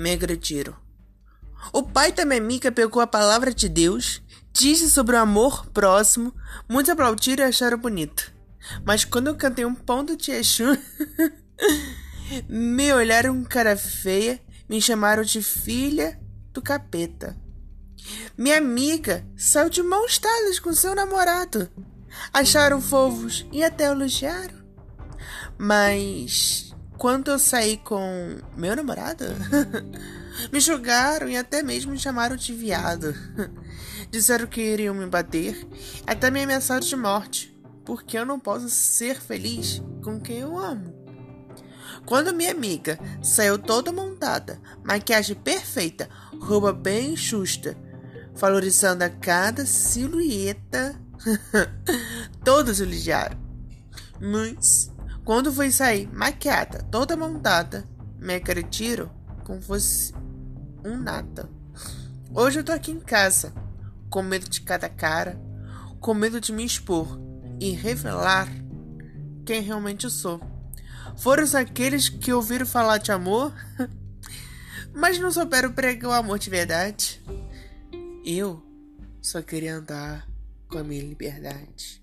me agrediram. O pai da minha amiga pegou a palavra de Deus, disse sobre o amor próximo, muitos aplaudiram e acharam bonito. Mas quando eu cantei um ponto de Exu, me olharam cara feia, me chamaram de filha do capeta. Minha amiga saiu de mãos dadas com seu namorado. Acharam fofos e até elogiaram. Mas quando eu saí com meu namorado, me julgaram e até mesmo me chamaram de viado. Disseram que iriam me bater, até me ameaçaram de morte, porque eu não posso ser feliz com quem eu amo. Quando minha amiga saiu toda montada, maquiagem perfeita, roupa bem justa, valorizando a cada silhueta, todos elogiaram. Mas quando fui sair maquiada, toda montada, me acreditaram como fosse um nada. Hoje eu tô aqui em casa, com medo de cada cara, com medo de me expor e revelar quem realmente eu sou. Foram aqueles que ouviram falar de amor, mas não souberam pregar o amor de verdade. Eu só queria andar com a minha liberdade.